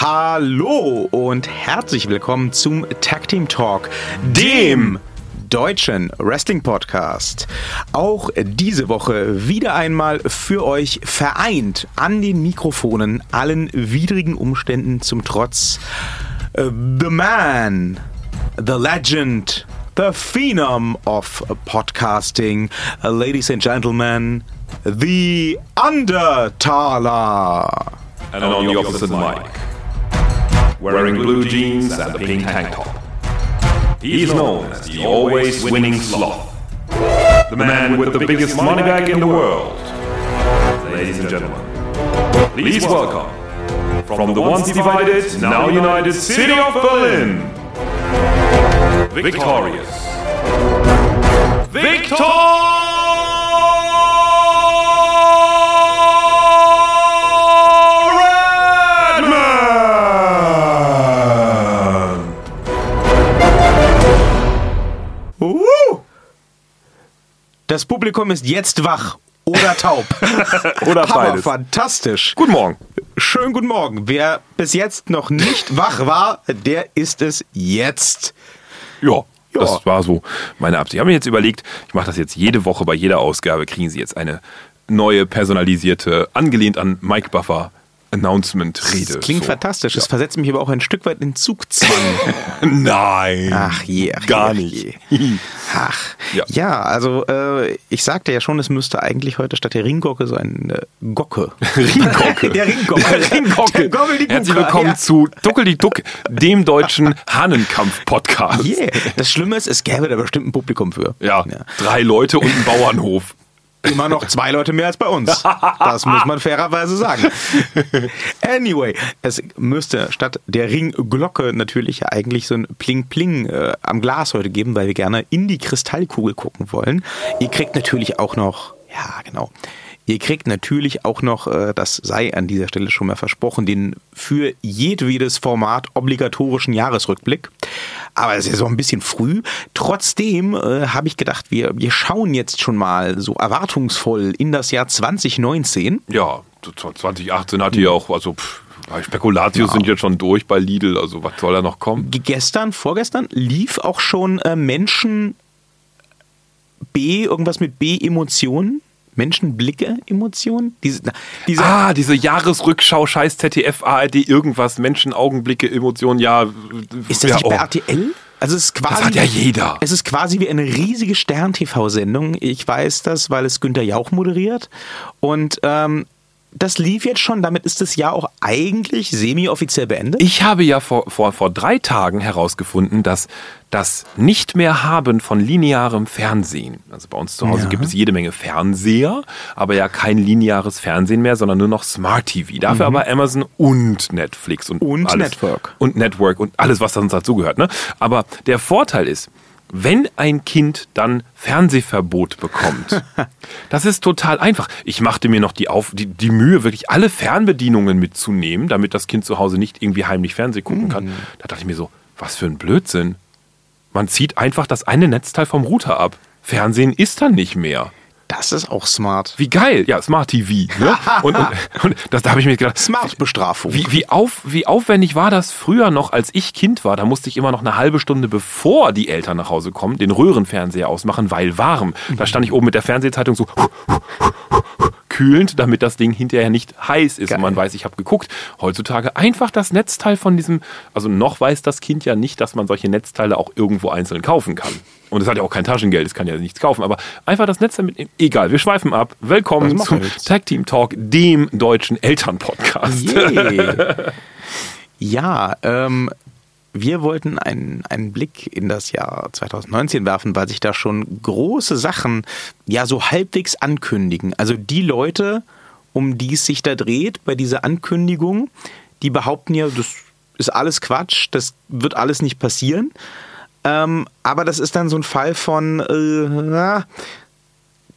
Hallo und herzlich willkommen zum Tag Team Talk, dem deutschen Wrestling Podcast. Auch diese Woche wieder einmal für euch vereint an den Mikrofonen, allen widrigen Umständen zum Trotz. äh, The Man, the Legend, the Phenom of Podcasting, ladies and gentlemen, the Undertaler. and on the opposite mic, wearing blue jeans and a pink tank top. He is known as the always winning sloth, the man with the biggest money bag in the world. Ladies and gentlemen, please welcome from the once divided, now united city of Berlin, victorious, Victor Das Publikum ist jetzt wach oder taub. Oder Aber beides. fantastisch. Guten Morgen. Schönen guten Morgen. Wer bis jetzt noch nicht wach war, der ist es jetzt. Ja, Ja. das war so meine Absicht. Ich habe mir jetzt überlegt, ich mache das jetzt jede Woche, bei jeder Ausgabe kriegen Sie jetzt eine neue, personalisierte, angelehnt an Mike Buffer Announcement-Rede. Das klingt so. fantastisch. Das versetzt mich aber auch ein Stück weit in Zugzwang. Nein. Ach je, ach je, Gar ach nicht. je. Ach, ja, Ja. also äh, ich sagte ja schon, es müsste eigentlich heute statt der Ringgocke so ein äh, Gocke. Ringgocke. der Ringgocke. Der Ringgocke. Der. Herzlich willkommen Ja. zu Duckel die Duck, dem deutschen Hahnenkampf-Podcast. Yeah. Das Schlimme ist, es gäbe da bestimmt ein Publikum für. Ja, drei Leute und ein Bauernhof. Immer noch zwei Leute mehr als bei uns. Das muss man fairerweise sagen. Anyway, es müsste statt der Ringglocke natürlich eigentlich so ein Pling-Pling äh, am Glas heute geben, weil wir gerne in die Kristallkugel gucken wollen. Ihr kriegt natürlich auch noch, ja genau, ihr kriegt natürlich auch noch, äh, das sei an dieser Stelle schon mal versprochen, den für jedwedes Format obligatorischen Jahresrückblick. Aber es ist ja so ein bisschen früh. Trotzdem äh, habe ich gedacht, wir, wir schauen jetzt schon mal so erwartungsvoll in das Jahr 2019. Ja, 2018 hatte ja auch, also pff, Spekulatius sind jetzt schon durch bei Lidl, also was soll da noch kommen? Gestern, vorgestern lief auch schon äh, Menschen B, irgendwas mit B, Menschenblicke, Emotionen? Diese, diese, Ah, diese Jahresrückschau, scheiß ZDF, ARD, irgendwas, Menschen, Augenblicke, Emotionen, ja. ist das ja, nicht oh. bei RTL? Also es ist quasi, hat ja jeder. Es ist quasi wie eine riesige Stern-TV-Sendung. Ich weiß das, weil es Günter Jauch moderiert. Und ähm, das lief jetzt schon. Damit ist das Jahr auch eigentlich semi-offiziell beendet. Ich habe ja vor, vor, vor drei Tagen herausgefunden, dass das nicht mehr haben von linearem Fernsehen, also bei uns zu Hause Ja. gibt es jede Menge Fernseher, aber ja kein lineares Fernsehen mehr, sondern nur noch Smart TV. Dafür aber Amazon und Netflix und, Mhm. Und alles. Network. Und Network und alles, was sonst dazugehört. Ne? Aber der Vorteil ist, wenn ein Kind dann Fernsehverbot bekommt, das ist total einfach. Ich machte mir noch die, Auf, die, die Mühe, wirklich alle Fernbedienungen mitzunehmen, damit das Kind zu Hause nicht irgendwie heimlich Fernsehen gucken kann. Da dachte ich mir so, was für ein Blödsinn. Man zieht einfach das eine Netzteil vom Router ab. Fernsehen ist dann nicht mehr. Das ist auch smart. Wie geil. Ja, Smart TV. Ne? Und, und, und das, da habe ich mir gedacht, Smart-Bestrafung. wie, wie, auf, wie aufwendig war das früher noch, als ich Kind war? Da musste ich immer noch eine halbe Stunde, bevor die Eltern nach Hause kommen, den Röhrenfernseher ausmachen, weil warm. Da stand ich oben mit der Fernsehzeitung so kühlend, damit das Ding hinterher nicht heiß ist Geil. und man weiß, ich habe geguckt. Heutzutage einfach das Netzteil von diesem, also noch weiß das Kind ja nicht, dass man solche Netzteile auch irgendwo einzeln kaufen kann. Und es hat ja auch kein Taschengeld, es kann ja nichts kaufen, aber einfach das Netzteil mit, egal, wir schweifen ab. Willkommen zum. Tag Team Talk, dem deutschen Elternpodcast. Yay. ja, ähm, wir wollten einen, einen Blick in das Jahr 2019 werfen, weil sich da schon große Sachen ja so halbwegs ankündigen. Also die Leute, um die es sich da dreht bei dieser Ankündigung, die behaupten ja, das ist alles Quatsch, das wird alles nicht passieren. Ähm, aber das ist dann so ein Fall von, äh, na,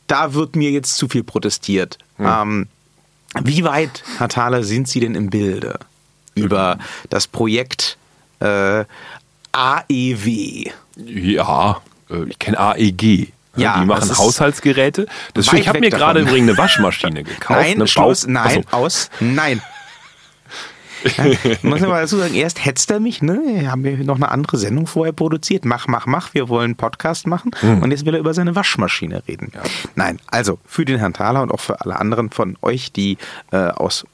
da wird mir jetzt zu viel protestiert. Ähm, wie weit, Herr Thaler, sind Sie denn im Bilde über das Projekt äh, AEW? Ja, äh, ich kenne AEG. Ja, die machen Haushaltsgeräte. Das ich habe mir gerade übrigens eine Waschmaschine gekauft. Nein, eine Schluss, nein, Achso. aus, nein. Ja, muss aber dazu sagen, erst hetzt er mich, ne? Haben wir noch eine andere Sendung vorher produziert. Mach, mach, mach, wir wollen einen Podcast machen. Hm. Und jetzt will er über seine Waschmaschine reden. Nein, also für den Herrn Thaler und auch für alle anderen von euch, die äh, aus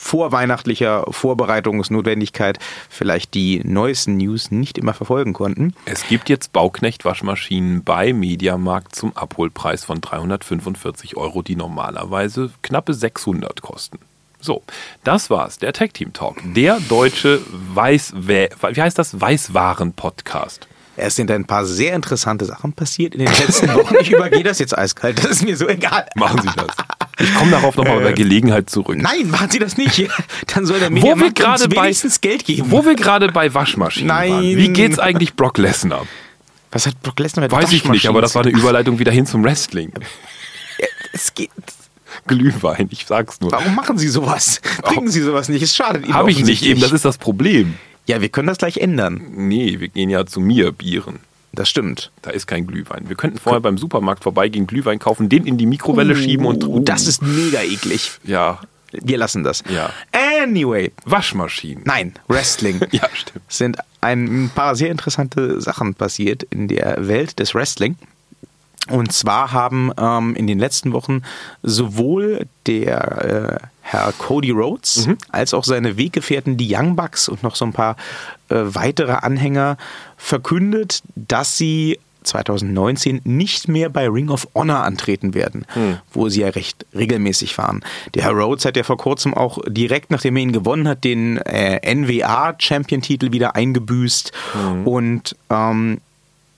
vorweihnachtlicher Vorbereitungsnotwendigkeit vielleicht die neuesten News nicht immer verfolgen konnten. Es gibt jetzt Bauknecht-Waschmaschinen bei Mediamarkt zum Abholpreis von 345 Euro, die normalerweise knappe 600 kosten. So, das war's, der Tech Team Talk, der deutsche Weiß, wie heißt das? Weißwaren-Podcast. Es sind ein paar sehr interessante Sachen passiert in den letzten Wochen. Ich übergehe das jetzt eiskalt, das ist mir so egal. Machen Sie das. Ich komme darauf nochmal bei Gelegenheit zurück. Nein, machen Sie das nicht. Dann soll der Wo wir gerade bei, Geld geben. wo wir gerade bei Waschmaschinen Nein. waren. Wie geht's eigentlich Brock Lesnar? Was hat Brock Lesnar mit Weiß ich nicht, aber das war eine Überleitung wieder hin zum Wrestling. Es geht. Glühwein, ich sag's nur. Warum machen Sie sowas? Bringen Sie sowas nicht. Es schadet Ihnen Habe ich nicht eben, das ist das Problem. Ja, wir können das gleich ändern. Nee, wir gehen ja zu mir Bieren. Das stimmt. Da ist kein Glühwein. Wir könnten vorher beim Supermarkt vorbeigehen, Glühwein kaufen, den in die Mikrowelle schieben und Oh, das ist mega eklig. ja Wir lassen das. Ja. Anyway. Waschmaschinen. Nein, Wrestling. Ja, stimmt. Es sind ein paar sehr interessante Sachen passiert in der Welt des Wrestling. Und zwar haben ähm, in den letzten Wochen sowohl der äh, Herr Cody Rhodes als auch seine Weggefährten, die Young Bucks und noch so ein paar äh, weitere Anhänger verkündet, dass sie 2019 nicht mehr bei Ring of Honor antreten werden, wo sie ja recht regelmäßig waren. Der Herr Rhodes hat ja vor kurzem auch direkt, nachdem er ihn gewonnen hat, den äh, NWA-Champion-Titel wieder eingebüßt. Und ähm,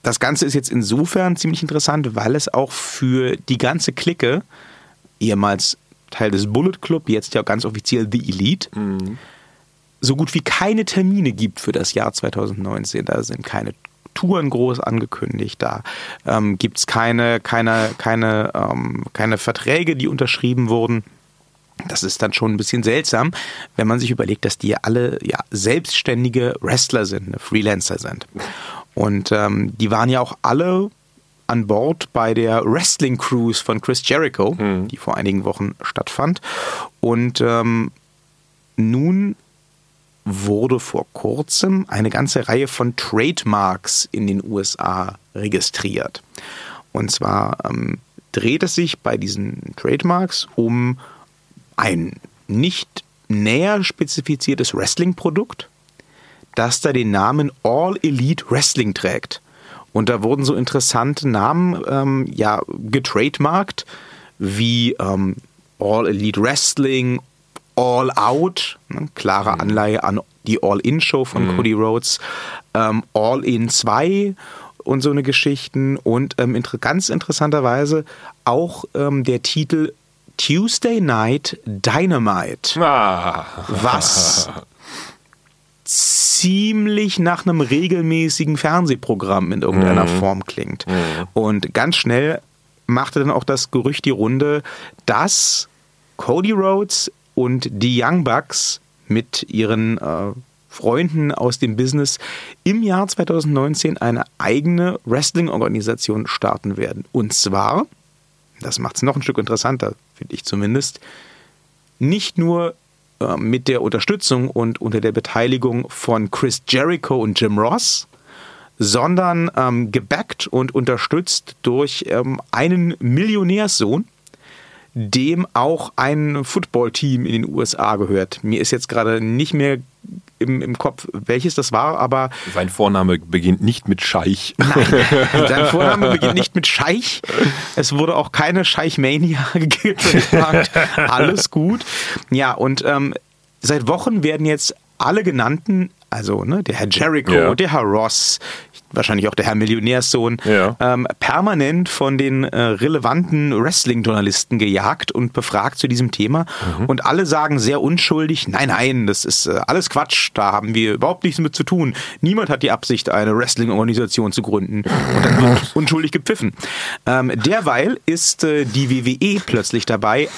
das Ganze ist jetzt insofern ziemlich interessant, weil es auch für die ganze Clique, ehemals Teil des Bullet Club, jetzt ja ganz offiziell The Elite, so gut wie keine Termine gibt für das Jahr 2019. Da sind keine Touren groß angekündigt, da ähm, gibt es keine, keine, keine, ähm, keine Verträge, die unterschrieben wurden. Das ist dann schon ein bisschen seltsam, wenn man sich überlegt, dass die alle ja, selbstständige Wrestler sind, ne, Freelancer sind. Und ähm, die waren ja auch alle an Bord bei der Wrestling Cruise von Chris Jericho, die vor einigen Wochen stattfand. Und ähm, nun wurde vor kurzem eine ganze Reihe von Trademarks in den USA registriert. Und zwar ähm, dreht es sich bei diesen Trademarks um ein nicht näher spezifiziertes Wrestling-Produkt, das da den Namen All Elite Wrestling trägt. Und da wurden so interessante Namen ähm, ja getrademarkt wie ähm, All Elite Wrestling, All Out, ne, klare Anleihe an die All-In-Show von Cody Rhodes, ähm, All In 2 und so eine Geschichten. Und ähm, inter ganz interessanterweise auch ähm, der Titel Tuesday Night Dynamite, Ah. was ziemlich nach einem regelmäßigen Fernsehprogramm in irgendeiner Form klingt. Und ganz schnell machte dann auch das Gerücht die Runde, dass Cody Rhodes und die Young Bucks mit ihren äh, Freunden aus dem Business im Jahr 2019 eine eigene Wrestling-Organisation starten werden. Und zwar, das macht es noch ein Stück interessanter, finde ich zumindest, nicht nur äh, mit der Unterstützung und unter der Beteiligung von Chris Jericho und Jim Ross, sondern ähm, gebackt und unterstützt durch ähm, einen Millionärssohn, dem auch ein Footballteam in den USA gehört. Mir ist jetzt gerade nicht mehr im, im Kopf, welches das war, aber Sein Vorname beginnt nicht mit Scheich. Nein, sein Vorname beginnt nicht mit Scheich. Es wurde auch keine Scheichmania getrademarkt. Alles gut. Ja, und ähm, seit Wochen werden jetzt alle genannten, also ne, der Herr Jericho, Ja. der Herr Ross, wahrscheinlich auch der Herr Millionärssohn, Ja. ähm, permanent von den äh, relevanten Wrestling-Journalisten gejagt und befragt zu diesem Thema. Und alle sagen sehr unschuldig, nein, nein, das ist äh, alles Quatsch, da haben wir überhaupt nichts mit zu tun. Niemand hat die Absicht, eine Wrestling-Organisation zu gründen. Und dann wird unschuldig gepfiffen. Ähm, derweil ist äh, die WWE plötzlich dabei,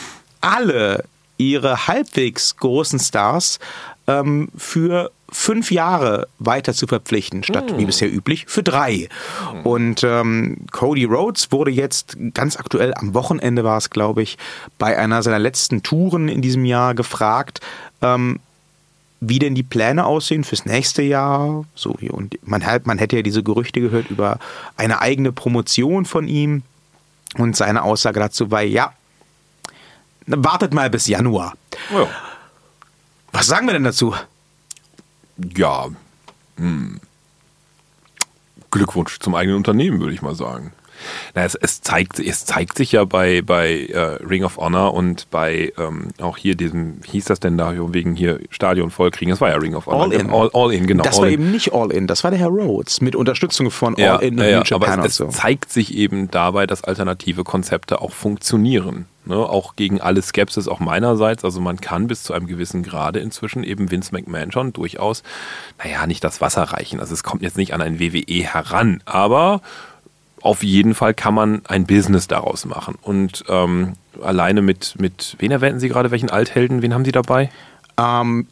alle ihre halbwegs großen Stars ähm, für fünf Jahre weiter zu verpflichten, statt wie bisher üblich für drei. Und ähm, Cody Rhodes wurde jetzt ganz aktuell am Wochenende war es, glaube ich, bei einer seiner letzten Touren in diesem Jahr gefragt, ähm, wie denn die Pläne aussehen fürs nächste Jahr. So, und man, hat, man hätte ja diese Gerüchte gehört über eine eigene Promotion von ihm. Und seine Aussage dazu war, ja, wartet mal bis Januar. Ja. Was sagen wir denn dazu? Ja. Hm. Glückwunsch zum eigenen Unternehmen, würde ich mal sagen. Na, es, es, zeigt, es zeigt sich ja bei, bei äh, Ring of Honor und bei ähm, auch hier diesem, hieß das denn da, wegen hier Stadion vollkriegen, das war ja Ring of Honor. All in. All, all in, genau. Das all war in. eben nicht All In, das war der Herr Rhodes mit Unterstützung von All ja, In ja, ja, New Japan aber und es, so. es zeigt sich eben dabei, dass alternative Konzepte auch funktionieren. Ne? Auch gegen alle Skepsis auch meinerseits. Also man kann bis zu einem gewissen Grade inzwischen eben Vince McMahon schon durchaus, naja, nicht das Wasser reichen. Also es kommt jetzt nicht an ein WWE heran, aber auf jeden Fall kann man ein Business daraus machen. Und ähm, alleine mit, mit, wen erwähnten Sie gerade, welchen Althelden, wen haben Sie dabei? Ähm,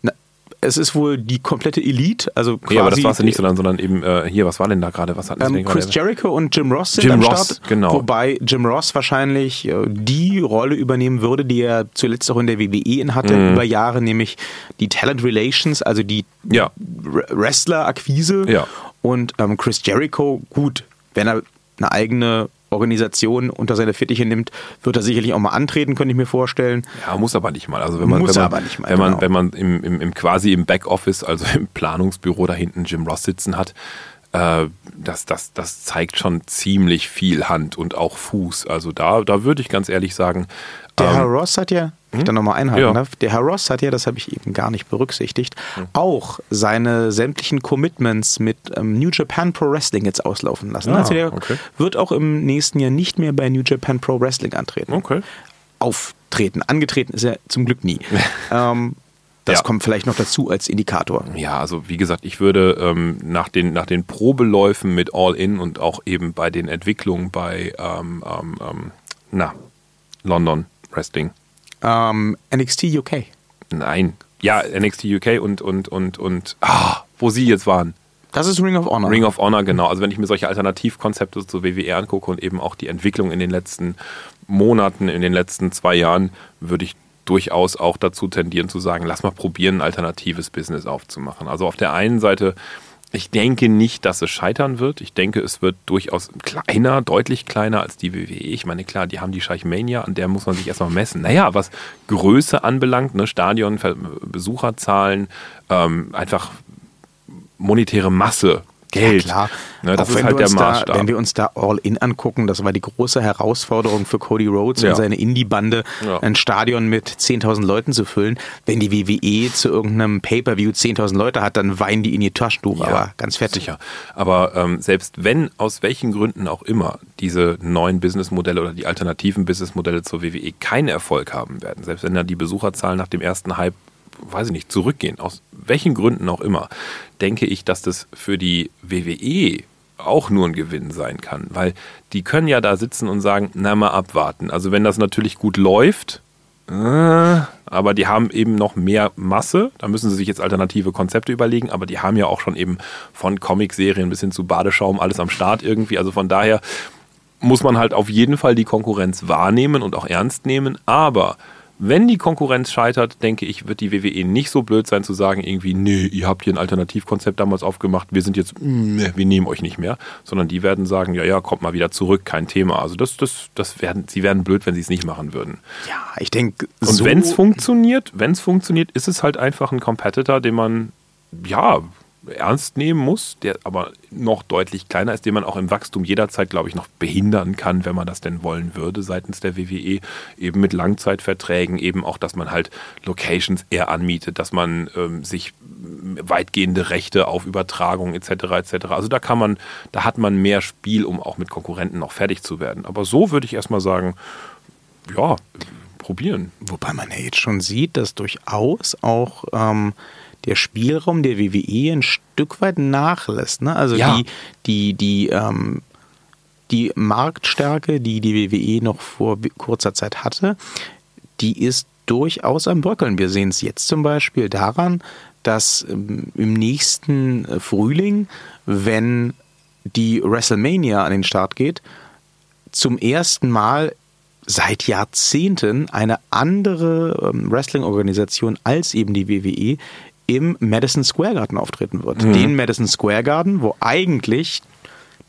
es ist wohl die komplette Elite, also quasi Nee, aber das war es ja nicht, sondern, sondern eben äh, hier, was war denn da gerade? Was hatten Ähm, Chris gerade? Jericho und Jim Ross sind Jim am Ross, Start. genau. Wobei Jim Ross wahrscheinlich äh, die Rolle übernehmen würde, die er zuletzt auch in der WWE in hatte, über Jahre, nämlich die Talent Relations, also die Mhm. Ja. Wrestler-Akquise. Ja. Und ähm, Chris Jericho, gut, wenn er eine eigene Organisation unter seine Fittiche nimmt, wird er sicherlich auch mal antreten, könnte ich mir vorstellen. Ja, muss aber nicht mal. Also wenn man, Muss wenn man, aber nicht mal, wenn man, genau. wenn man im, im, im quasi im Backoffice, also im Planungsbüro da hinten Jim Ross sitzen hat, äh, das, das, das zeigt schon ziemlich viel Hand und auch Fuß. Also da, da würde ich ganz ehrlich sagen, Der ähm, Herr Ross hat ja, wenn ich da nochmal einhaken Ja. darf, der Herr Ross hat ja, das habe ich eben gar nicht berücksichtigt, auch seine sämtlichen Commitments mit ähm, New Japan Pro Wrestling jetzt auslaufen lassen. Ah, also der okay. wird auch im nächsten Jahr nicht mehr bei New Japan Pro Wrestling antreten. okay. Auftreten. Angetreten ist er zum Glück nie. ähm, das Ja. kommt vielleicht noch dazu als Indikator. Ja, also wie gesagt, ich würde ähm, nach, den, nach den Probeläufen mit All-In und auch eben bei den Entwicklungen bei ähm, ähm, ähm, na, London Wrestling. Ähm, NXT UK. Nein. Ja, NXT UK und, und, und, und ah, wo sie jetzt waren. Das ist Ring of Honor. Ring of Honor, genau. Also wenn ich mir solche Alternativkonzepte zur WWE angucke und eben auch die Entwicklung in den letzten Monaten, in den letzten zwei Jahren, würde ich durchaus auch dazu tendieren zu sagen, lass mal probieren, ein alternatives Business aufzumachen. Also auf der einen Seite, ich denke nicht, dass es scheitern wird. Ich denke, es wird durchaus kleiner, deutlich kleiner als die WWE. Ich meine, klar, die haben die Scheichmania, an der muss man sich erstmal messen. Naja, was Größe anbelangt, ne, Stadion, Besucherzahlen, ähm, einfach monetäre Masse, Geld. Ja, klar. Ne, das Auch ist wenn halt wir der uns Maßstab. Da, wenn wir uns da All-In angucken, das war die große Herausforderung für Cody Rhodes Ja. und seine Indie-Bande, Ja. ein Stadion mit 10.000 Leuten zu füllen. Wenn die WWE zu irgendeinem Pay-Per-View 10.000 Leute hat, dann weinen die in ihr Taschentuch, aber ganz fett. Sicher. Aber ähm, selbst wenn, aus welchen Gründen auch immer, diese neuen Businessmodelle oder die alternativen Businessmodelle zur WWE keinen Erfolg haben werden, selbst wenn da die Besucherzahlen nach dem ersten Hype, weiß ich nicht, zurückgehen, aus welchen Gründen auch immer, denke ich, dass das für die WWE auch nur ein Gewinn sein kann, weil die können ja da sitzen und sagen, na mal abwarten. Also wenn das natürlich gut läuft, äh, aber die haben eben noch mehr Masse. Da müssen sie sich jetzt alternative Konzepte überlegen, aber die haben ja auch schon eben von Comicserien bis hin zu Badeschaum alles am Start irgendwie. Also von daher muss man halt auf jeden Fall die Konkurrenz wahrnehmen und auch ernst nehmen. Aber wenn die Konkurrenz scheitert, denke ich, wird die WWE nicht so blöd sein zu sagen, irgendwie, nee, ihr habt hier ein Alternativkonzept damals aufgemacht, wir sind jetzt, mm, wir nehmen euch nicht mehr, sondern die werden sagen, ja, ja, kommt mal wieder zurück, kein Thema. Also das, das, das werden, sie werden blöd, wenn sie es nicht machen würden. Ja, ich denke, Und so, wenn es funktioniert, wenn es funktioniert, ist es halt einfach ein Competitor, den man ja ernst nehmen muss, der aber noch deutlich kleiner ist, den man auch im Wachstum jederzeit, glaube ich, noch behindern kann, wenn man das denn wollen würde seitens der WWE, eben mit Langzeitverträgen, eben auch, dass man halt Locations eher anmietet, dass man ähm, sich weitgehende Rechte auf Übertragung etc. etc. Also da kann man, da hat man mehr Spiel, um auch mit Konkurrenten noch fertig zu werden. Aber so würde ich erstmal sagen, ja, probieren. Wobei man ja jetzt schon sieht, dass durchaus auch ähm, der Spielraum der WWE ein Stück weit nachlässt. Ne? Also Ja. die, die, die, ähm, die Marktstärke, die die WWE noch vor kurzer Zeit hatte, die ist durchaus am Bröckeln. Wir sehen es jetzt zum Beispiel daran, dass ähm, im nächsten äh, Frühling, wenn die WrestleMania an den Start geht, zum ersten Mal seit Jahrzehnten eine andere ähm, Wrestling-Organisation als eben die WWE im Madison Square Garden auftreten wird. Mhm. Den Madison Square Garden, wo eigentlich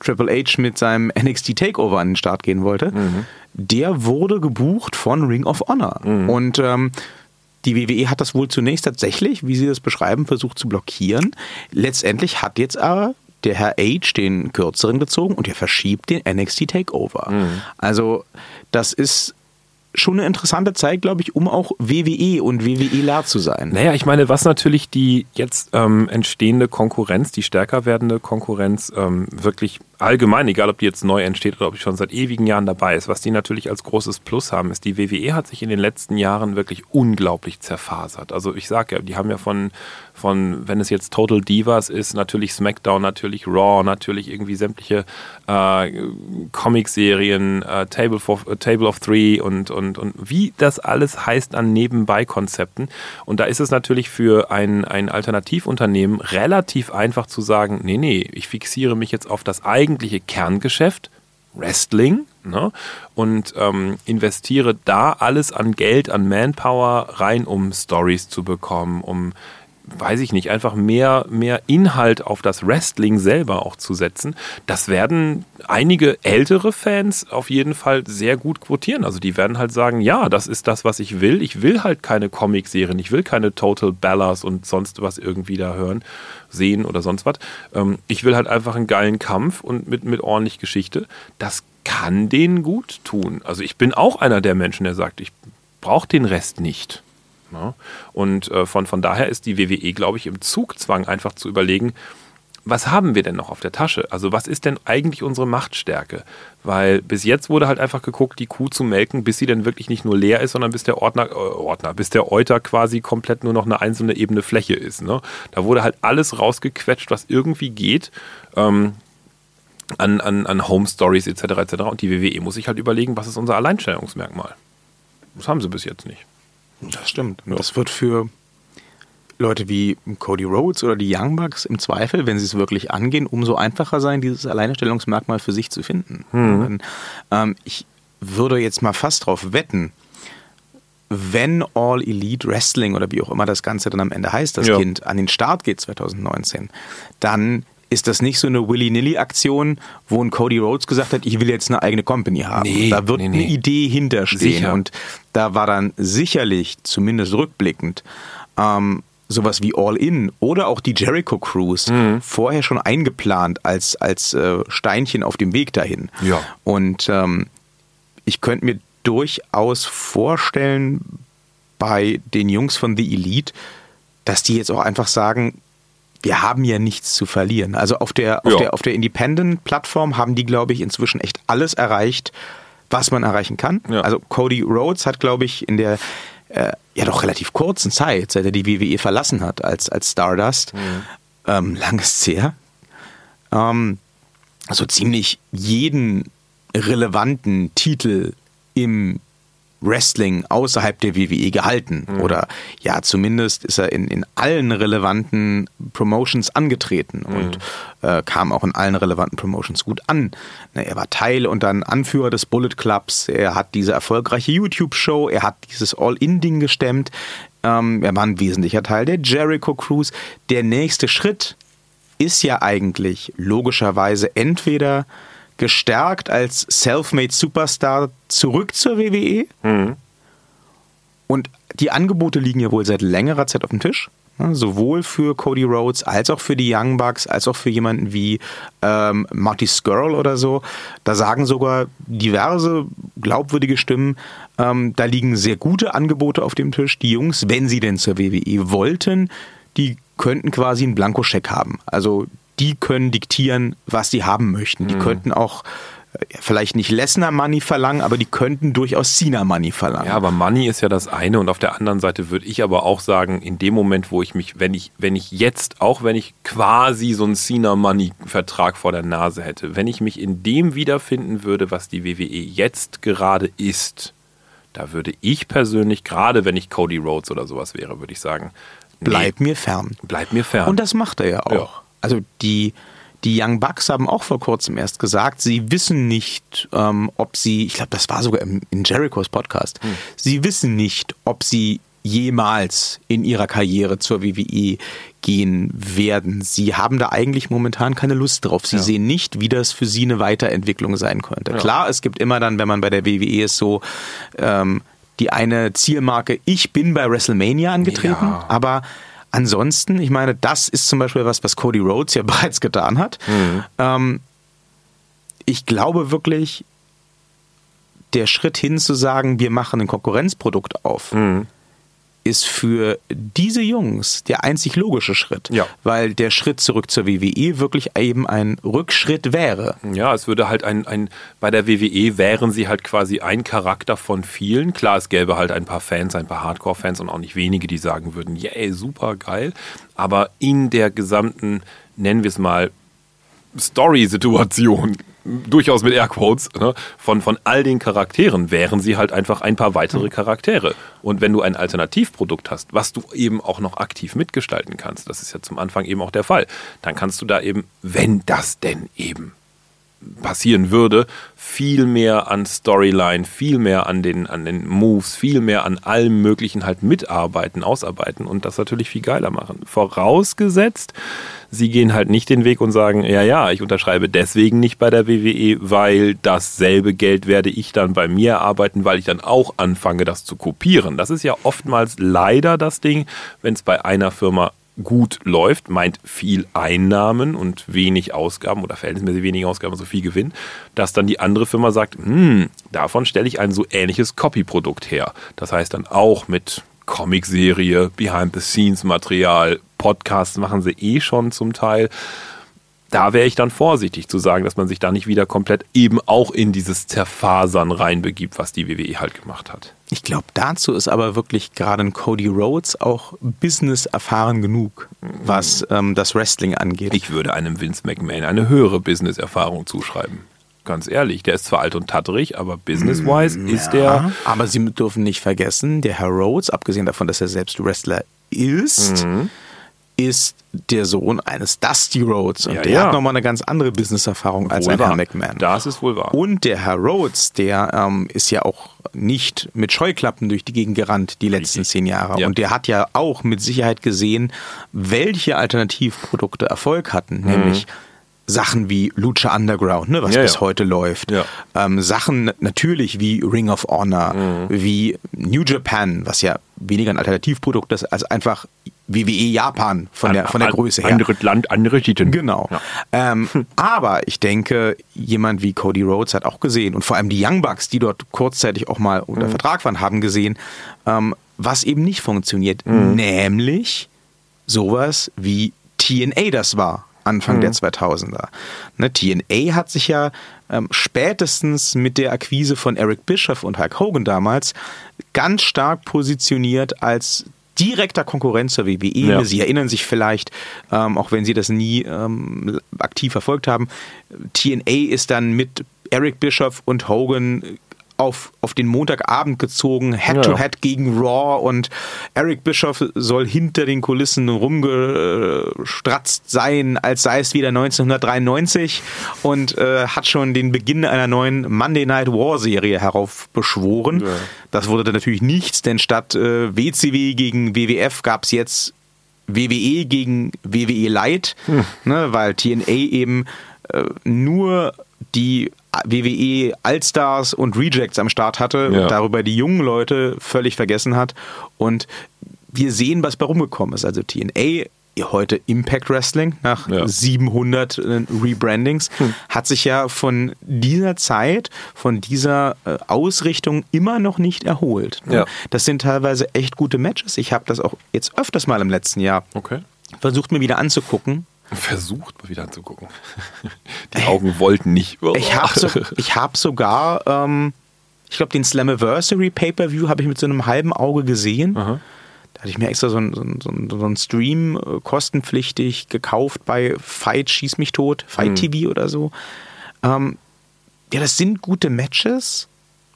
Triple H mit seinem NXT Takeover an den Start gehen wollte, mhm. der wurde gebucht von Ring of Honor. Mhm. Und ähm, die WWE hat das wohl zunächst tatsächlich, wie sie das beschreiben, versucht zu blockieren. Letztendlich hat jetzt aber der Herr H den kürzeren gezogen und er verschiebt den NXT Takeover. Mhm. Also das ist schon eine interessante Zeit, glaube ich, um auch WWE und WWE-lar zu sein. Naja, ich meine, was natürlich die jetzt ähm, entstehende Konkurrenz, die stärker werdende Konkurrenz ähm, wirklich allgemein, egal ob die jetzt neu entsteht oder ob die schon seit ewigen Jahren dabei ist, was die natürlich als großes Plus haben, ist, die WWE hat sich in den letzten Jahren wirklich unglaublich zerfasert. Also ich sage ja, die haben ja von, von, wenn es jetzt Total Divas ist, natürlich SmackDown, natürlich Raw, natürlich irgendwie sämtliche äh, Comic-Serien, äh, Table, äh, Table of Three und, und, und wie das alles heißt an Nebenbei-Konzepten. Und da ist es natürlich für ein, ein Alternativunternehmen relativ einfach zu sagen, nee, nee, ich fixiere mich jetzt auf das eigene eigentliche Kerngeschäft, Wrestling, ne? und ähm, investiere da alles an Geld, an Manpower rein, um Stories zu bekommen, um weiß ich nicht, einfach mehr, mehr Inhalt auf das Wrestling selber auch zu setzen. Das werden einige ältere Fans auf jeden Fall sehr gut quotieren. Also die werden halt sagen, ja, das ist das, was ich will. Ich will halt keine Comic-Serien, ich will keine Total Ballas und sonst was irgendwie da hören, sehen oder sonst was. Ähm, ich will halt einfach einen geilen Kampf und mit, mit ordentlich Geschichte. Das kann denen gut tun. Also ich bin auch einer der Menschen, der sagt, ich brauche den Rest nicht. Ne? Und äh, von, von daher ist die WWE, glaube ich, im Zugzwang einfach zu überlegen, was haben wir denn noch auf der Tasche? Also was ist denn eigentlich unsere Machtstärke? Weil bis jetzt wurde halt einfach geguckt, die Kuh zu melken, bis sie dann wirklich nicht nur leer ist, sondern bis der Ordner, äh, Ordner bis der Euter quasi komplett nur noch eine einzelne ebene Fläche ist. Ne? Da wurde halt alles rausgequetscht, was irgendwie geht. Ähm, an, an, an Home Stories etc. etc. Und die WWE muss sich halt überlegen, was ist unser Alleinstellungsmerkmal? Das haben sie bis jetzt nicht. Das stimmt. Ja. Das wird für Leute wie Cody Rhodes oder die Young Bucks im Zweifel, wenn sie es wirklich angehen, umso einfacher sein, dieses Alleinstellungsmerkmal für sich zu finden. Mhm. Ähm, ich würde jetzt mal fast darauf wetten, wenn All Elite Wrestling oder wie auch immer das Ganze dann am Ende heißt, das ja. Kind an den Start geht 2019, dann ist das nicht so eine Willy-Nilly-Aktion, wo ein Cody Rhodes gesagt hat, ich will jetzt eine eigene Company haben. Nee, da wird nee, nee. eine Idee hinterstehen. Sicher. Und da war dann sicherlich, zumindest rückblickend, ähm, sowas wie All In oder auch die Jericho Cruise mhm. vorher schon eingeplant als, als äh, Steinchen auf dem Weg dahin. Ja. Und ähm, ich könnte mir durchaus vorstellen, bei den Jungs von The Elite, dass die jetzt auch einfach sagen, wir haben ja nichts zu verlieren. Also auf der, auf ja. der, auf der Independent-Plattform haben die, glaube ich, inzwischen echt alles erreicht, was man erreichen kann. Ja. Also Cody Rhodes hat, glaube ich, in der äh, ja doch relativ kurzen Zeit, seit er die WWE verlassen hat als, als Stardust, mhm. ähm, lang ist her, ähm, so ziemlich jeden relevanten Titel im Wrestling außerhalb der WWE gehalten. Mhm. Oder ja, zumindest ist er in, in allen relevanten Promotions angetreten mhm. und äh, kam auch in allen relevanten Promotions gut an. Ne, er war Teil und dann Anführer des Bullet Clubs. Er hat diese erfolgreiche YouTube-Show, er hat dieses All-In-Ding gestemmt. Ähm, er war ein wesentlicher Teil der Jericho Cruise. Der nächste Schritt ist ja eigentlich logischerweise entweder gestärkt als Selfmade Superstar zurück zur WWE. Mhm. Und die Angebote liegen ja wohl seit längerer Zeit auf dem Tisch. sowohl für Cody Rhodes als auch für die Young Bucks, als auch für jemanden wie ähm, Marty Skrull oder so. Da sagen sogar diverse glaubwürdige Stimmen, ähm, da liegen sehr gute Angebote auf dem Tisch. Die Jungs, wenn sie denn zur WWE wollten, die könnten quasi einen Blankoscheck haben. Also die können diktieren, was sie haben möchten. Die mhm. könnten auch äh, vielleicht nicht Lesnar Money verlangen, aber die könnten durchaus Cena Money verlangen. Ja, aber Money ist ja das eine und auf der anderen Seite würde ich aber auch sagen, in dem Moment, wo ich mich, wenn ich, wenn ich jetzt, auch wenn ich quasi so einen Cena Money Vertrag vor der Nase hätte, wenn ich mich in dem wiederfinden würde, was die WWE jetzt gerade ist, da würde ich persönlich, gerade wenn ich Cody Rhodes oder sowas wäre, würde ich sagen, nee, bleib mir fern. Bleib mir fern. Und das macht er ja auch. Ja also die, die Young Bucks haben auch vor kurzem erst gesagt, sie wissen nicht, ähm, ob sie, ich glaube, das war sogar im, in Jerichos Podcast, hm. sie wissen nicht, ob sie jemals in ihrer Karriere zur WWE gehen werden. Sie haben da eigentlich momentan keine Lust drauf. Sie Ja. sehen nicht, wie das für sie eine Weiterentwicklung sein könnte. Klar, es gibt immer dann, wenn man bei der WWE ist, so ähm, die eine Zielmarke, ich bin bei WrestleMania angetreten, Ja. aber ansonsten, ich meine, das ist zum Beispiel was, was Cody Rhodes ja bereits getan hat. Ähm, ich glaube wirklich, der Schritt hin zu sagen, wir machen ein Konkurrenzprodukt auf, Mhm. Ist für diese Jungs der einzig logische Schritt. Ja. Weil der Schritt zurück zur WWE wirklich eben ein Rückschritt wäre. Ja, es würde halt ein, ein, bei der WWE wären sie halt quasi ein Charakter von vielen. Klar, es gäbe halt ein paar Fans, ein paar Hardcore-Fans und auch nicht wenige, die sagen würden, yay, super geil. Aber in der gesamten, nennen wir es mal, Story-Situation, durchaus mit Airquotes, ne, von, von all den Charakteren wären sie halt einfach ein paar weitere Charaktere. Und wenn du ein Alternativprodukt hast, was du eben auch noch aktiv mitgestalten kannst, das ist ja zum Anfang eben auch der Fall, dann kannst du da eben, wenn das denn eben passieren würde, viel mehr an Storyline, viel mehr an den, an den Moves, viel mehr an allem Möglichen halt mitarbeiten, ausarbeiten und das natürlich viel geiler machen. Vorausgesetzt, sie gehen halt nicht den Weg und sagen, ja, ja, ich unterschreibe deswegen nicht bei der WWE, weil dasselbe Geld werde ich dann bei mir erarbeiten, weil ich dann auch anfange, das zu kopieren. Das ist ja oftmals leider das Ding, wenn es bei einer Firma gut läuft, meint viel Einnahmen und wenig Ausgaben oder verhältnismäßig wenig Ausgaben, so viel Gewinn, dass dann die andere Firma sagt, hm, davon stelle ich ein so ähnliches Copy-Produkt her. Das heißt dann auch mit Comicserie, Behind-the-Scenes-Material, Podcasts machen sie eh schon zum Teil. Da wäre ich dann vorsichtig zu sagen, dass man sich da nicht wieder komplett eben auch in dieses Zerfasern reinbegibt, was die WWE halt gemacht hat. Ich glaube, dazu ist aber wirklich gerade ein Cody Rhodes auch Business erfahren genug, was ähm, das Wrestling angeht. Ich würde einem Vince McMahon eine höhere Business-Erfahrung zuschreiben. Ganz ehrlich, der ist zwar alt und tatterig, aber business-wise ist der. Ja, aber Sie dürfen nicht vergessen, der Herr Rhodes, abgesehen davon, dass er selbst Wrestler ist, Mhm. Ist der Sohn eines Dusty Rhodes. Und Ja, der ja. hat nochmal eine ganz andere Business-Erfahrung als ein Herr. McMahon. Das ist wohl wahr. Und der Herr Rhodes, der ähm, ist ja auch nicht mit Scheuklappen durch die Gegend gerannt die letzten Richtig. zehn Jahre. Ja. Und der hat ja auch mit Sicherheit gesehen, welche Alternativprodukte Erfolg hatten, nämlich Sachen wie Lucha Underground, ne, was Mhm. Ja, bis ja. heute läuft. Ja. Ähm, Sachen natürlich wie Ring of Honor, Mhm. wie New Japan, was ja weniger ein Alternativprodukt ist als einfach WWE Japan von der, von der An- Größe her. Anderes Land, andere Titen. Genau. Ähm, aber ich denke, jemand wie Cody Rhodes hat auch gesehen und vor allem die Young Bucks, die dort kurzzeitig auch mal Mhm. unter Vertrag waren, haben gesehen, ähm, was eben nicht funktioniert, Mhm. nämlich sowas wie TNA das war. Anfang Mhm. der 2000er. Ne, TNA hat sich ja ähm, spätestens mit der Akquise von Eric Bischoff und Hulk Hogan damals ganz stark positioniert als direkter Konkurrent zur WWE. Ja. Sie erinnern sich vielleicht, ähm, auch wenn Sie das nie ähm, aktiv verfolgt haben, TNA ist dann mit Eric Bischoff und Hogan auf, auf den Montagabend gezogen, Head-to-Head gegen Raw und Eric Bischoff soll hinter den Kulissen rumgestratzt sein, als sei es wieder 1993 und äh, hat schon den Beginn einer neuen Monday Night War Serie heraufbeschworen. Ja. Das wurde dann natürlich nichts, denn statt äh, WCW gegen WWF gab es jetzt WWE gegen WWE Light, ne, weil TNA eben äh, nur die WWE Allstars und Rejects am Start hatte Ja. und darüber die jungen Leute völlig vergessen hat. Und wir sehen, was bei rumgekommen ist. Also TNA, heute Impact Wrestling, nach Ja. 700 äh, Rebrandings, hat sich ja von dieser Zeit, von dieser äh, Ausrichtung immer noch nicht erholt. ne? Ja. Das sind teilweise echt gute Matches. Ich habe das auch jetzt öfters mal im letzten Jahr Okay. versucht mir wieder anzugucken. Versucht mal wieder anzugucken. Die Augen wollten nicht. Ich habe so, ich hab sogar, ähm, ich glaube, den Slammiversary Pay-Per-View habe ich mit so einem halben Auge gesehen. Aha. Da hatte ich mir extra so einen so ein- so ein- Stream äh, kostenpflichtig gekauft bei Fight Schieß mich tot, Fight TV oder so. Ähm, ja, das sind gute Matches,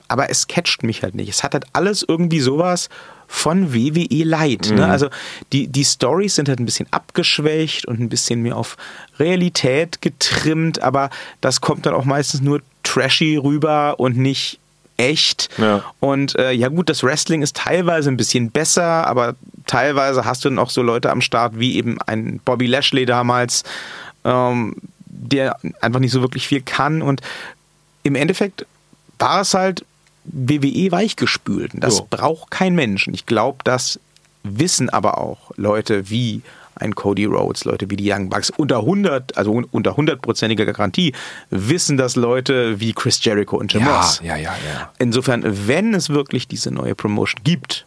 aber es catcht mich halt nicht. Es hat halt alles irgendwie sowas von WWE Light. Ne? Also die, die Stories sind halt ein bisschen abgeschwächt und ein bisschen mehr auf Realität getrimmt, aber das kommt dann auch meistens nur trashy rüber und nicht echt. Ja. Und äh, ja gut, das Wrestling ist teilweise ein bisschen besser, aber teilweise hast du dann auch so Leute am Start wie eben ein Bobby Lashley damals, ähm, der einfach nicht so wirklich viel kann. Und im Endeffekt war es halt WWE weichgespült. Das So. braucht kein Mensch. Und ich glaube, das wissen aber auch Leute wie ein Cody Rhodes, Leute wie die Young Bucks unter 100, also un- unter hundertprozentiger Garantie, wissen das Leute wie Chris Jericho und Jim Ross. ja, ja, ja. Insofern, wenn es wirklich diese neue Promotion gibt,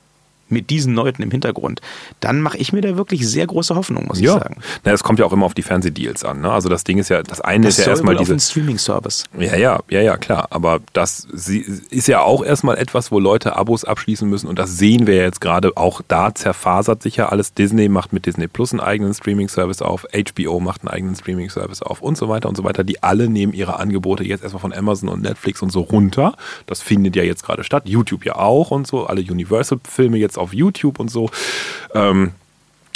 mit diesen Leuten im Hintergrund, dann mache ich mir da wirklich sehr große Hoffnung, muss Ja, ich sagen. Na, es kommt ja auch immer auf die Fernsehdeals an. Ne? Also das Ding ist ja, das eine Das ist ja erstmal diese. Streaming-Service. Ja, ja, ja, ja, klar. Aber das ist ja auch erstmal etwas, wo Leute Abos abschließen müssen. Und das sehen wir ja jetzt gerade. Auch da zerfasert sich ja alles. Disney macht mit Disney Plus einen eigenen Streaming-Service auf. HBO macht einen eigenen Streaming-Service auf und so weiter und so weiter. Die alle nehmen ihre Angebote jetzt erstmal von Amazon und Netflix und so runter. Das findet ja jetzt gerade statt. YouTube ja auch und so. Alle Universal-Filme jetzt auf YouTube und so. Ähm,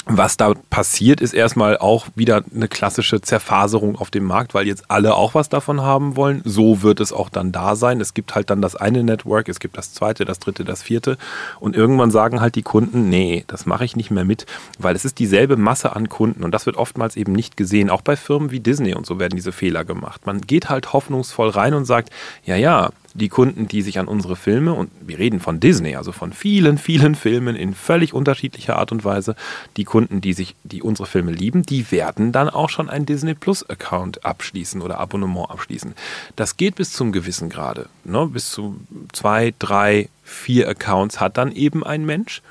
was da passiert, ist erstmal auch wieder eine klassische Zerfaserung auf dem Markt, weil jetzt alle auch was davon haben wollen. So wird es auch dann da sein. Es gibt halt dann das eine Network, es gibt das zweite, das dritte, das vierte. Und irgendwann sagen halt die Kunden, nee, das mache ich nicht mehr mit, weil es ist dieselbe Masse an Kunden. Und das wird oftmals eben nicht gesehen. Auch bei Firmen wie Disney und so werden diese Fehler gemacht. Man geht halt hoffnungsvoll rein und sagt, ja, ja, die Kunden, die sich an unsere Filme, und wir reden von Disney, also von vielen, vielen Filmen in völlig unterschiedlicher Art und Weise, die Kunden, die sich, die unsere Filme lieben, die werden dann auch schon ein Disney Plus Account abschließen oder Abonnement abschließen. Das geht bis zum gewissen Grade. Ne? Bis zu zwei, drei, vier Accounts hat dann eben ein Mensch.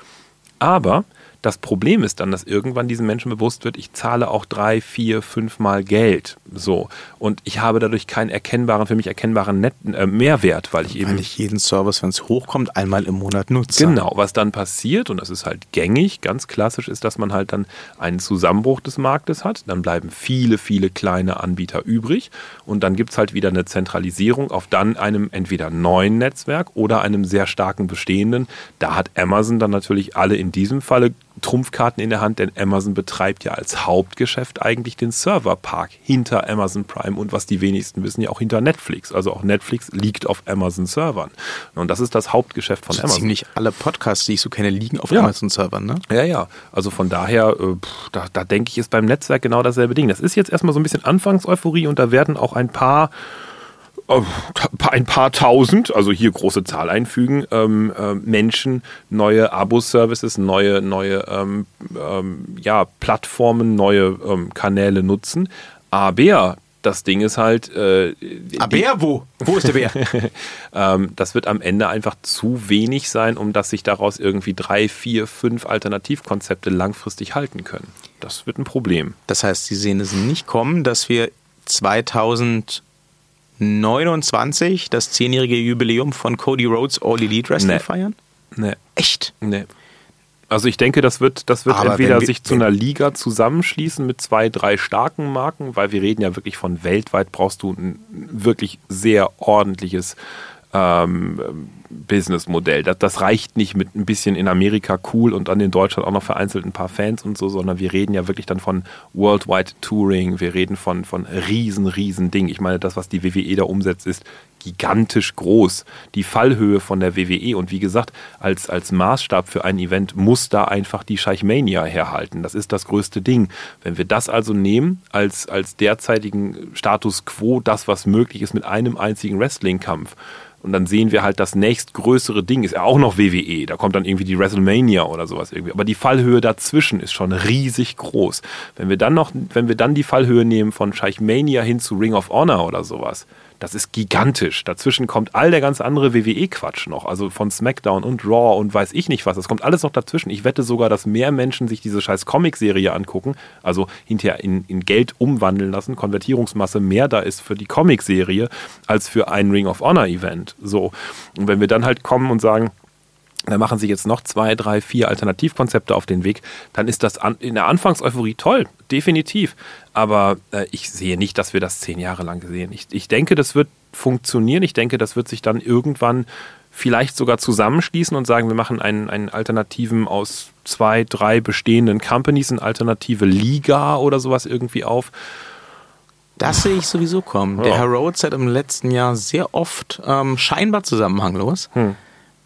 Aber das Problem ist dann, dass irgendwann diesen Menschen bewusst wird, ich zahle auch drei, vier, fünf Mal Geld. So. Und ich habe dadurch keinen erkennbaren, für mich erkennbaren Net äh, Mehrwert, weil ich eben. Weil ich jeden Service, wenn es hochkommt, einmal im Monat nutze. Genau, was dann passiert, und das ist halt gängig, ganz klassisch, ist, dass man halt dann einen Zusammenbruch des Marktes hat. Dann bleiben viele, viele kleine Anbieter übrig. Und dann gibt es halt wieder eine Zentralisierung auf dann einem entweder neuen Netzwerk oder einem sehr starken bestehenden. Da hat Amazon dann natürlich alle in diesem Falle Trumpfkarten in der Hand, denn Amazon betreibt ja als Hauptgeschäft eigentlich den Serverpark hinter Amazon Prime und was die wenigsten wissen, ja auch hinter Netflix. Also auch Netflix liegt auf Amazon Servern. Und das ist das Hauptgeschäft von Also Amazon. ziemlich alle Podcasts, die ich so kenne, liegen auf Ja. Amazon-Servern, ne? Ja, ja. Also von daher, äh, pff, da, da denke ich, ist beim Netzwerk genau dasselbe Ding. Das ist jetzt erstmal so ein bisschen Anfangseuphorie und da werden auch ein paar ein paar tausend, also hier große Zahl einfügen, ähm, äh, Menschen neue Abo-Services, neue, neue ähm, ähm, ja, Plattformen, neue ähm, Kanäle nutzen. Aber das Ding ist halt, äh, Bär, wo? Wo ist der Bär? ähm, das wird am Ende einfach zu wenig sein, um dass sich daraus irgendwie drei, vier, fünf Alternativkonzepte langfristig halten können. Das wird ein Problem. Das heißt, Sie sehen es nicht kommen, dass wir 2029 das zehnjährige Jubiläum von Cody Rhodes All Elite Wrestling Nee. feiern? Nee, Echt? nee. Also ich denke, das wird, das wird Aber entweder wir- sich zu einer Liga zusammenschließen mit zwei, drei starken Marken, weil wir reden ja wirklich von weltweit brauchst du ein wirklich sehr ordentliches ähm, Businessmodell. Das, das reicht nicht mit ein bisschen in Amerika cool und dann in Deutschland auch noch vereinzelt ein paar Fans und so, sondern wir reden ja wirklich dann von Worldwide Touring, wir reden von, von riesen, riesen Ding. Ich meine, das, was die WWE da umsetzt, ist gigantisch groß. Die Fallhöhe von der WWE und wie gesagt, als, als Maßstab für ein Event muss da einfach die Scheichmania herhalten. Das ist das größte Ding. Wenn wir das also nehmen als, als derzeitigen Status quo, das, was möglich ist mit einem einzigen Wrestling-Kampf, und dann sehen wir halt, das nächstgrößere Ding ist ja auch noch WWE. Da kommt dann irgendwie die WrestleMania oder sowas irgendwie. Aber die Fallhöhe dazwischen ist schon riesig groß. Wenn wir dann noch, wenn wir dann die Fallhöhe nehmen von Scheichmania hin zu Ring of Honor oder sowas, das ist gigantisch. Dazwischen kommt all der ganz andere WWE-Quatsch noch. Also von SmackDown und Raw und weiß ich nicht was. Das kommt alles noch dazwischen. Ich wette sogar, dass mehr Menschen sich diese scheiß Comic-Serie angucken, also hinterher in, in Geld umwandeln lassen, Konvertierungsmasse mehr da ist für die Comic-Serie als für ein Ring of Honor-Event. So. Und wenn wir dann halt kommen und sagen, da machen sie jetzt noch zwei, drei, vier Alternativkonzepte auf den Weg, dann ist das in der Anfangseuphorie toll, definitiv. Aber äh, ich sehe nicht, dass wir das zehn Jahre lang sehen. Ich, ich denke, das wird funktionieren. Ich denke, das wird sich dann irgendwann vielleicht sogar zusammenschließen und sagen, wir machen einen, einen Alternativen aus zwei, drei bestehenden Companies, eine alternative Liga oder sowas irgendwie auf. Das sehe ich sowieso kommen. Der Ja. Herr Rhodes hat im letzten Jahr sehr oft ähm, scheinbar zusammenhanglos Hm.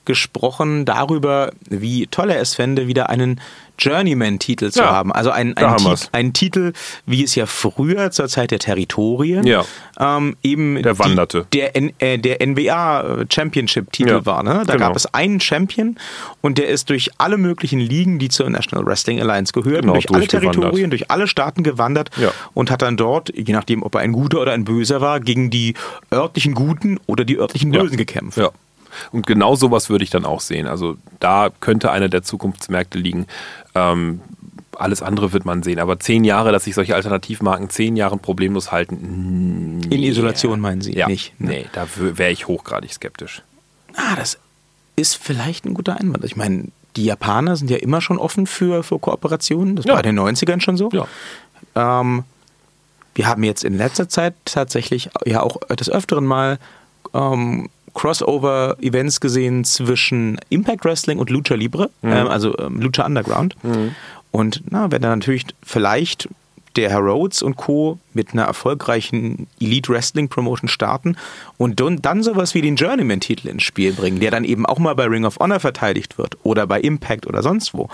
Gesprochen darüber, wie toll er es fände, wieder einen Journeyman-Titel zu Ja, haben. Also ein, da ein, Tit- ein Titel, wie es ja früher zur Zeit der Territorien Ja. ähm, eben Der wanderte. Die, der, N- äh, der NBA Championship-Titel Ja, war. Ne? Da genau. gab es einen Champion und der ist durch alle möglichen Ligen, die zur National Wrestling Alliance gehörten, Genau, durch alle. Territorien, durch alle Staaten gewandert und hat dann dort, je nachdem, ob er ein Guter oder ein Böser war, gegen die örtlichen Guten oder die örtlichen. Bösen gekämpft. Und genau sowas würde ich dann auch sehen. Also da könnte einer der Zukunftsmärkte liegen. Ähm, alles andere wird man sehen. Aber zehn Jahre, dass sich solche Alternativmarken zehn Jahren problemlos halten. In Isolation meinen Sie Ja, nicht? ne? nee, da wäre ich hochgradig skeptisch. Ah, das ist vielleicht ein guter Einwand. Ich meine, die Japaner sind ja immer schon offen für, für Kooperationen. Das Ja. war in den 90ern schon so. Ja. Ähm, wir haben jetzt in letzter Zeit tatsächlich ja auch des Öfteren mal ähm, Crossover-Events gesehen zwischen Impact Wrestling und Lucha Libre, ähm, also ähm, Lucha Underground. Und na, wenn dann natürlich vielleicht der Herr Rhodes und Co. mit einer erfolgreichen Elite Wrestling Promotion starten und dann, dann sowas wie den Journeyman-Titel ins Spiel bringen, der dann eben auch mal bei Ring of Honor verteidigt wird oder bei Impact oder sonst wo.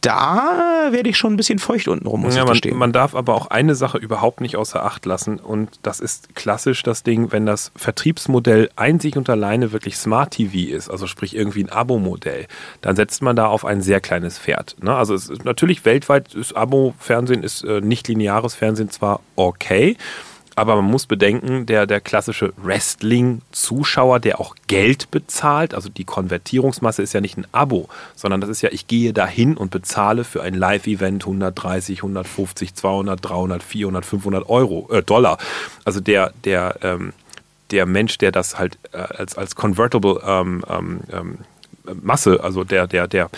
Da werde ich schon ein bisschen feucht untenrum, muss Ja, man, man darf aber auch eine Sache überhaupt nicht außer Acht lassen und das ist klassisch das Ding, wenn das Vertriebsmodell einzig und alleine wirklich Smart TV ist, also sprich irgendwie ein Abo-Modell, dann setzt man da auf ein sehr kleines Pferd. Ne? Also es ist natürlich weltweit ist Abo-Fernsehen ist äh, nicht lineares Fernsehen zwar okay, aber man muss bedenken, der, der klassische Wrestling-Zuschauer, der auch Geld bezahlt, also die Konvertierungsmasse ist ja nicht ein Abo, sondern das ist ja, ich gehe dahin und bezahle für ein Live-Event 130, 150, 200, 300, 400, 500 Euro, äh, Dollar. Also der, der, ähm, der Mensch, der das halt äh, als, als Convertible ähm, ähm, ähm, Masse, also der, der, der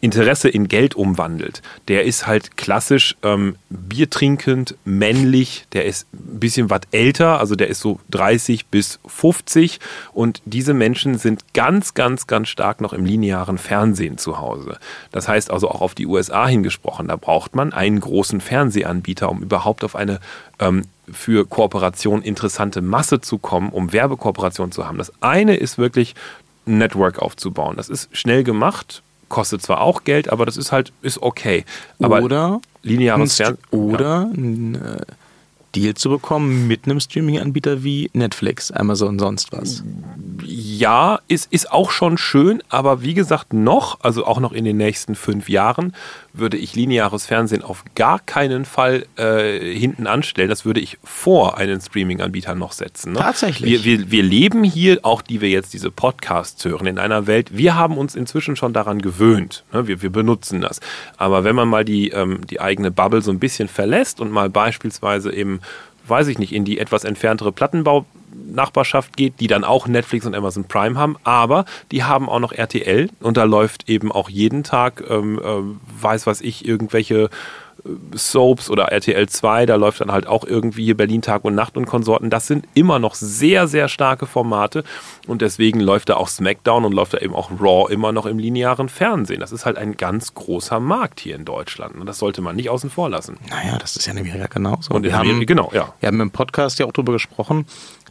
Interesse in Geld umwandelt, der ist halt klassisch ähm, biertrinkend, männlich, der ist ein bisschen was älter, also der ist so 30 bis 50 und diese Menschen sind ganz, ganz, ganz stark noch im linearen Fernsehen zu Hause. Das heißt also auch auf die USA hingesprochen, da braucht man einen großen Fernsehanbieter, um überhaupt auf eine ähm, für Kooperation interessante Masse zu kommen, um Werbekooperation zu haben. Das eine ist wirklich ein Network aufzubauen. Das ist schnell gemacht, kostet zwar auch Geld, aber das ist halt ist okay. Aber oder lineares Fernsehen oder ein äh, Deal zu bekommen mit einem Streaming-Anbieter wie Netflix, Amazon, sonst was. ja, ist, ist auch schon schön, aber wie gesagt, noch, also auch noch in den nächsten fünf Jahren, würde ich lineares Fernsehen auf gar keinen Fall äh, hinten anstellen. Das würde ich vor einen Streaming-Anbieter noch setzen. Ne? Tatsächlich. Wir, wir, wir leben hier, auch die wir jetzt diese Podcasts hören, in einer Welt, wir haben uns inzwischen schon daran gewöhnt. Ne? Wir, wir benutzen das. Aber wenn man mal die, ähm, die eigene Bubble so ein bisschen verlässt und mal beispielsweise eben weiß ich nicht, in die etwas entferntere Plattenbau-Nachbarschaft geht, die dann auch Netflix und Amazon Prime haben, aber die haben auch noch RTL und da läuft eben auch jeden Tag, ähm, äh, weiß was ich, irgendwelche äh, Soaps oder RTL 2, da läuft dann halt auch irgendwie hier Berlin Tag und Nacht und Konsorten. Das sind immer noch sehr, sehr starke Formate und deswegen läuft da auch SmackDown und läuft da eben auch Raw immer noch im linearen Fernsehen. Das ist halt ein ganz großer Markt hier in Deutschland und das sollte man nicht außen vor lassen. Naja, das ist ja in Amerika genauso. Und in wir, Amerika, haben, genau, ja. wir haben im Podcast ja auch darüber gesprochen,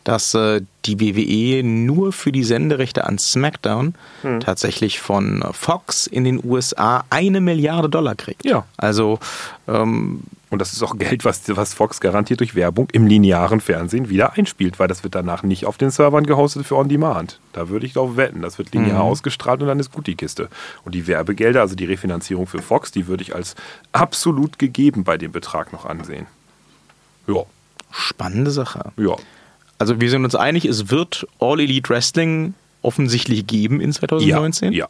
dass äh, die WWE nur für die Senderechte an SmackDown Hm. tatsächlich von Fox in den USA eine Milliarde Dollar kriegt. Ja. Also ähm, Und das ist auch Geld, was, was Fox garantiert durch Werbung im linearen Fernsehen wieder einspielt, weil das wird danach nicht auf den Servern gehostet für On Demand. Da würde ich drauf wetten. Das wird linear ausgestrahlt und dann ist gut die Kiste. Und die Werbegelder, also die Refinanzierung für Fox, die würde ich als absolut gegeben bei dem Betrag noch ansehen. Ja, spannende Sache. ja. Also wir sind uns einig, es wird All Elite Wrestling offensichtlich geben in 2019. Ja,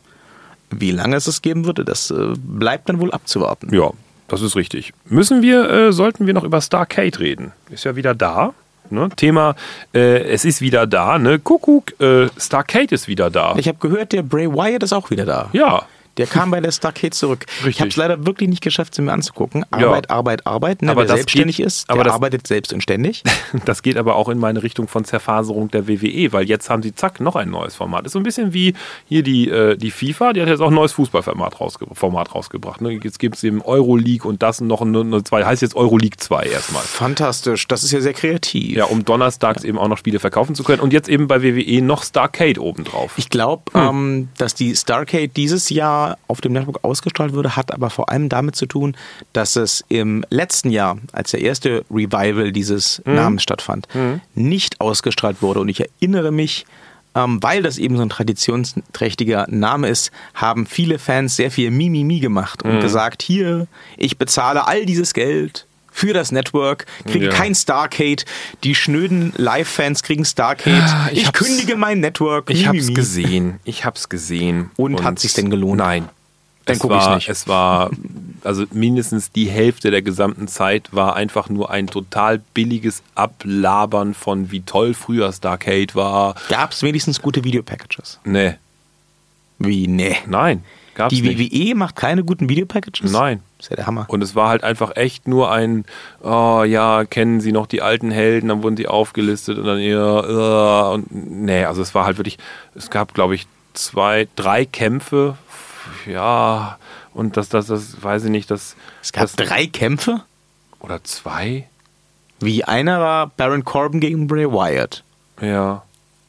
Wie lange es es geben würde, das äh, bleibt dann wohl abzuwarten. ja, das ist richtig. Müssen wir, äh, sollten wir noch über Starcade reden? Ist ja wieder da. Ne? Thema, äh, es ist wieder da, ne? Kuckuck, äh, Starcade ist wieder da. Ich habe gehört, der Bray Wyatt ist auch wieder da. Ja, Der kam bei der Starcade zurück. Richtig. Ich habe es leider wirklich nicht geschafft, sie mir anzugucken. Arbeit, Arbeit, Arbeit. Ne? Aber Wer selbstständig geht- ist, aber der das- arbeitet selbst und ständig. Das geht aber auch in meine Richtung von Zerfaserung der WWE, weil jetzt haben sie zack noch ein neues Format. Ist so ein bisschen wie hier die, äh, die FIFA, die hat jetzt auch ein neues Fußballformat rausge Format rausgebracht. Ne? Jetzt gibt es eben Euroleague und das noch eine, eine zwei, heißt jetzt Euroleague 2 erstmal. Fantastisch, das ist ja sehr kreativ. Ja, um donnerstags eben auch noch Spiele verkaufen zu können. Und jetzt eben bei WWE noch Starcade obendrauf. Ich glaube, ähm, dass die Starcade dieses Jahr auf dem Network ausgestrahlt wurde, hat aber vor allem damit zu tun, dass es im letzten Jahr, als der erste Revival dieses Namens stattfand, nicht ausgestrahlt wurde. Und ich erinnere mich, ähm, weil das eben so ein traditionsträchtiger Name ist, haben viele Fans sehr viel Mimimi gemacht und gesagt, hier, ich bezahle all dieses Geld für das Network, kriege Ja. kein Starcade, die schnöden Live-Fans kriegen Starcade, Ah, ich ich, kündige mein Network. Ich hab's Mimimi. gesehen. Ich hab's gesehen. Und hat sich's denn gelohnt? Nein. Dann es guck ich's war, nicht. Es war, also mindestens die Hälfte der gesamten Zeit war einfach nur ein total billiges Ablabern von wie toll früher Starcade war. Gab es wenigstens gute Videopackages? Nee, Wie, nee. nein, gab's Die nicht. WWE macht keine guten Videopackages? Nein. Das ist ja der Hammer. Und es war halt einfach echt nur ein, oh ja, kennen Sie noch die alten Helden, dann wurden die aufgelistet und dann ja, äh, und nee, also es war halt wirklich, es gab glaube ich zwei, drei Kämpfe, ja, und das, das, das, weiß ich nicht, das, Es gab das, drei Kämpfe? oder zwei, Wie einer war Baron Corbin gegen Bray Wyatt. ja,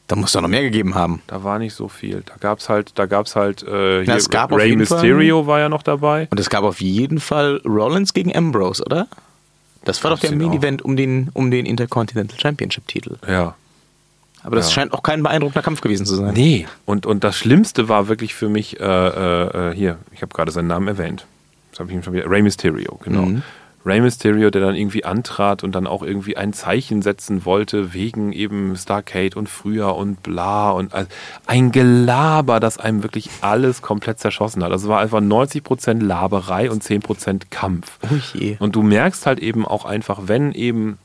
Da muss es doch noch mehr gegeben haben. da war nicht so viel. Da gab's halt, da gab's halt, äh, Na, es gab Rey jeden Fall- Mysterio war ja noch dabei. Und es gab auf jeden Fall Rollins gegen Ambrose, oder? Das war doch der? Main-Event um den, um den Intercontinental Championship-Titel. Ja. Aber das Ja. scheint auch kein beeindruckender Kampf gewesen zu sein. Nee, und, und das Schlimmste war wirklich für mich, äh, äh, äh, hier, ich habe gerade seinen Namen erwähnt. Das habe ich ihm schon wieder. Rey Mysterio, genau. Mhm. Rey Mysterio, der dann irgendwie antrat und dann auch irgendwie ein Zeichen setzen wollte, wegen eben Starcade und früher und bla und ein Gelaber, das einem wirklich alles komplett zerschossen hat. Also es war einfach 90% Laberei und 10% Kampf. Oh. Und du merkst halt eben auch einfach, wenn eben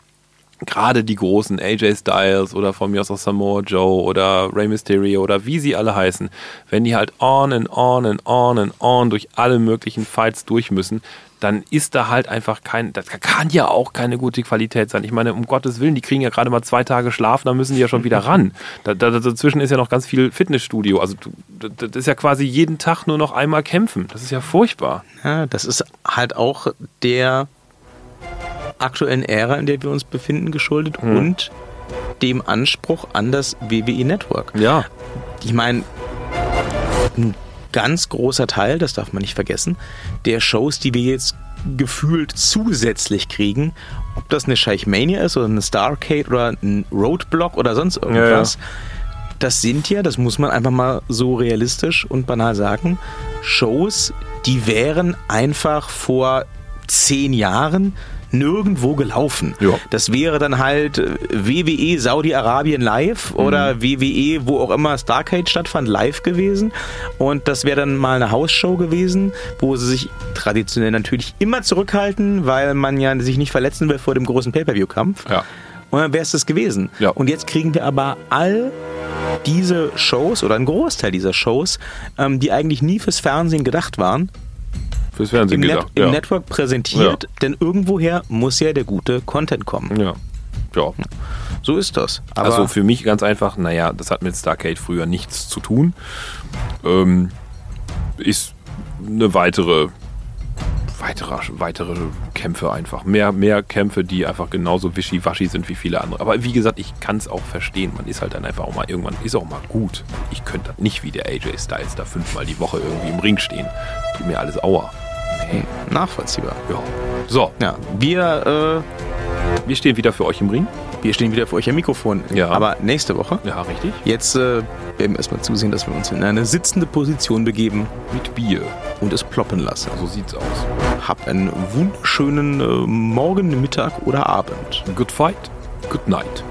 gerade die großen AJ Styles oder von mir aus auch Samoa Joe oder Rey Mysterio oder wie sie alle heißen, wenn die halt on and on and on and on durch alle möglichen Fights durch müssen, dann ist da halt einfach kein, das kann ja auch keine gute Qualität sein. Ich meine, um Gottes Willen, die kriegen ja gerade mal zwei Tage Schlaf, dann müssen die ja schon wieder ran. Da, da, dazwischen ist ja noch ganz viel Fitnessstudio. Also das ist ja quasi jeden Tag nur noch einmal kämpfen. Das ist ja furchtbar. Ja, das ist halt auch der aktuellen Ära, in der wir uns befinden, geschuldet Hm. und dem Anspruch an das WWE Network. Ja. Ich meine, ein ganz großer Teil, das darf man nicht vergessen, der Shows, die wir jetzt gefühlt zusätzlich kriegen, ob das eine Scheichmania ist oder eine Starcade oder ein Roadblock oder sonst irgendwas, das sind ja, das muss man einfach mal so realistisch und banal sagen, Shows, die wären einfach vor zehn Jahren nirgendwo gelaufen. Ja. Das wäre dann halt äh, WWE Saudi-Arabien live oder WWE, wo auch immer Starcade stattfand, live gewesen. Und das wäre dann mal eine Hausshow gewesen, wo sie sich traditionell natürlich immer zurückhalten, weil man ja sich nicht verletzen will vor dem großen Pay-Per-View-Kampf. Ja. Und dann wäre es das gewesen. Ja. Und jetzt kriegen wir aber all diese Shows oder einen Großteil dieser Shows, ähm, die eigentlich nie fürs Fernsehen gedacht waren, Fürs Fernsehen im, Net gedacht. im ja. Network präsentiert, Ja. denn irgendwoher muss ja der gute Content kommen. Ja. Ja. So ist das. Aber also für mich ganz einfach, naja, das hat mit Starcade früher nichts zu tun. Ähm, ist eine weitere, weitere, weitere Kämpfe einfach. Mehr, mehr Kämpfe, die einfach genauso wischiwaschi sind wie viele andere. Aber wie gesagt, ich kann es auch verstehen. Man ist halt dann einfach auch mal irgendwann, ist auch mal gut. Ich könnte dann nicht wie der AJ Styles da fünfmal die Woche irgendwie im Ring stehen. Tut mir alles Aua. Hm, nachvollziehbar. Ja. So, Ja, wir, wir stehen wieder für euch im Ring. äh, wir stehen wieder für euch am Mikrofon. Ja. Aber nächste Woche. Ja, richtig. Jetzt äh, werden wir erstmal zusehen, dass wir uns in eine sitzende Position begeben Mit Bier. und es ploppen lassen. So sieht's aus. Habt einen wunderschönen äh, Morgen, Mittag oder Abend. Good fight, good night.